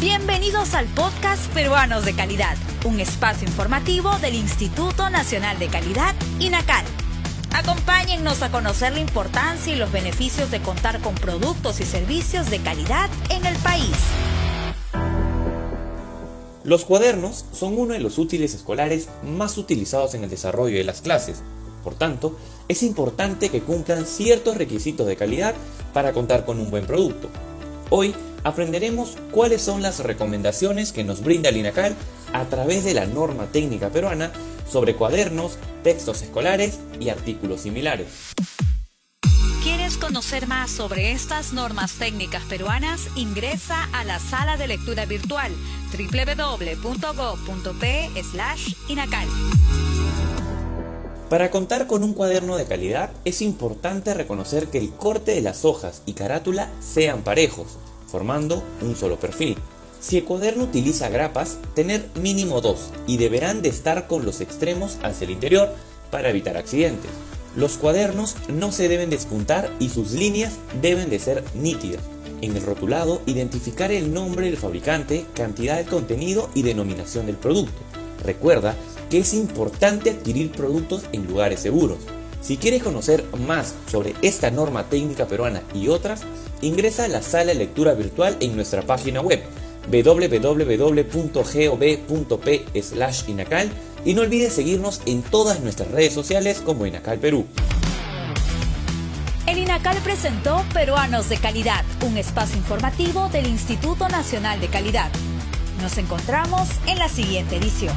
Bienvenidos al podcast Peruanos de Calidad, un espacio informativo del Instituto Nacional de Calidad, INACAL. Acompáñennos a conocer la importancia y los beneficios de contar con productos y servicios de calidad en el país. Los cuadernos son uno de los útiles escolares más utilizados en el desarrollo de las clases. Por tanto, es importante que cumplan ciertos requisitos de calidad para contar con un buen producto. Hoy aprenderemos cuáles son las recomendaciones que nos brinda el INACAL a través de la norma técnica peruana sobre cuadernos, textos escolares y artículos similares. ¿Quieres conocer más sobre estas normas técnicas peruanas? Ingresa a la sala de lectura virtual www.go.p/inacal. Para contar con un cuaderno de calidad es importante reconocer que el corte de las hojas y carátula sean parejos, formando un solo perfil. Si el cuaderno utiliza grapas, tener mínimo dos y deberán de estar con los extremos hacia el interior para evitar accidentes. Los cuadernos no se deben despuntar y sus líneas deben de ser nítidas. En el rotulado, identificar el nombre del fabricante, cantidad de contenido y denominación del producto. Recuerda que es importante adquirir productos en lugares seguros. Si quieres conocer más sobre esta norma técnica peruana y otras, ingresa a la sala de lectura virtual en nuestra página web www.gov.p/inacal y no olvides seguirnos en todas nuestras redes sociales como Inacal Perú. El INACAL presentó Peruanos de Calidad, un espacio informativo del Instituto Nacional de Calidad. Nos encontramos en la siguiente edición.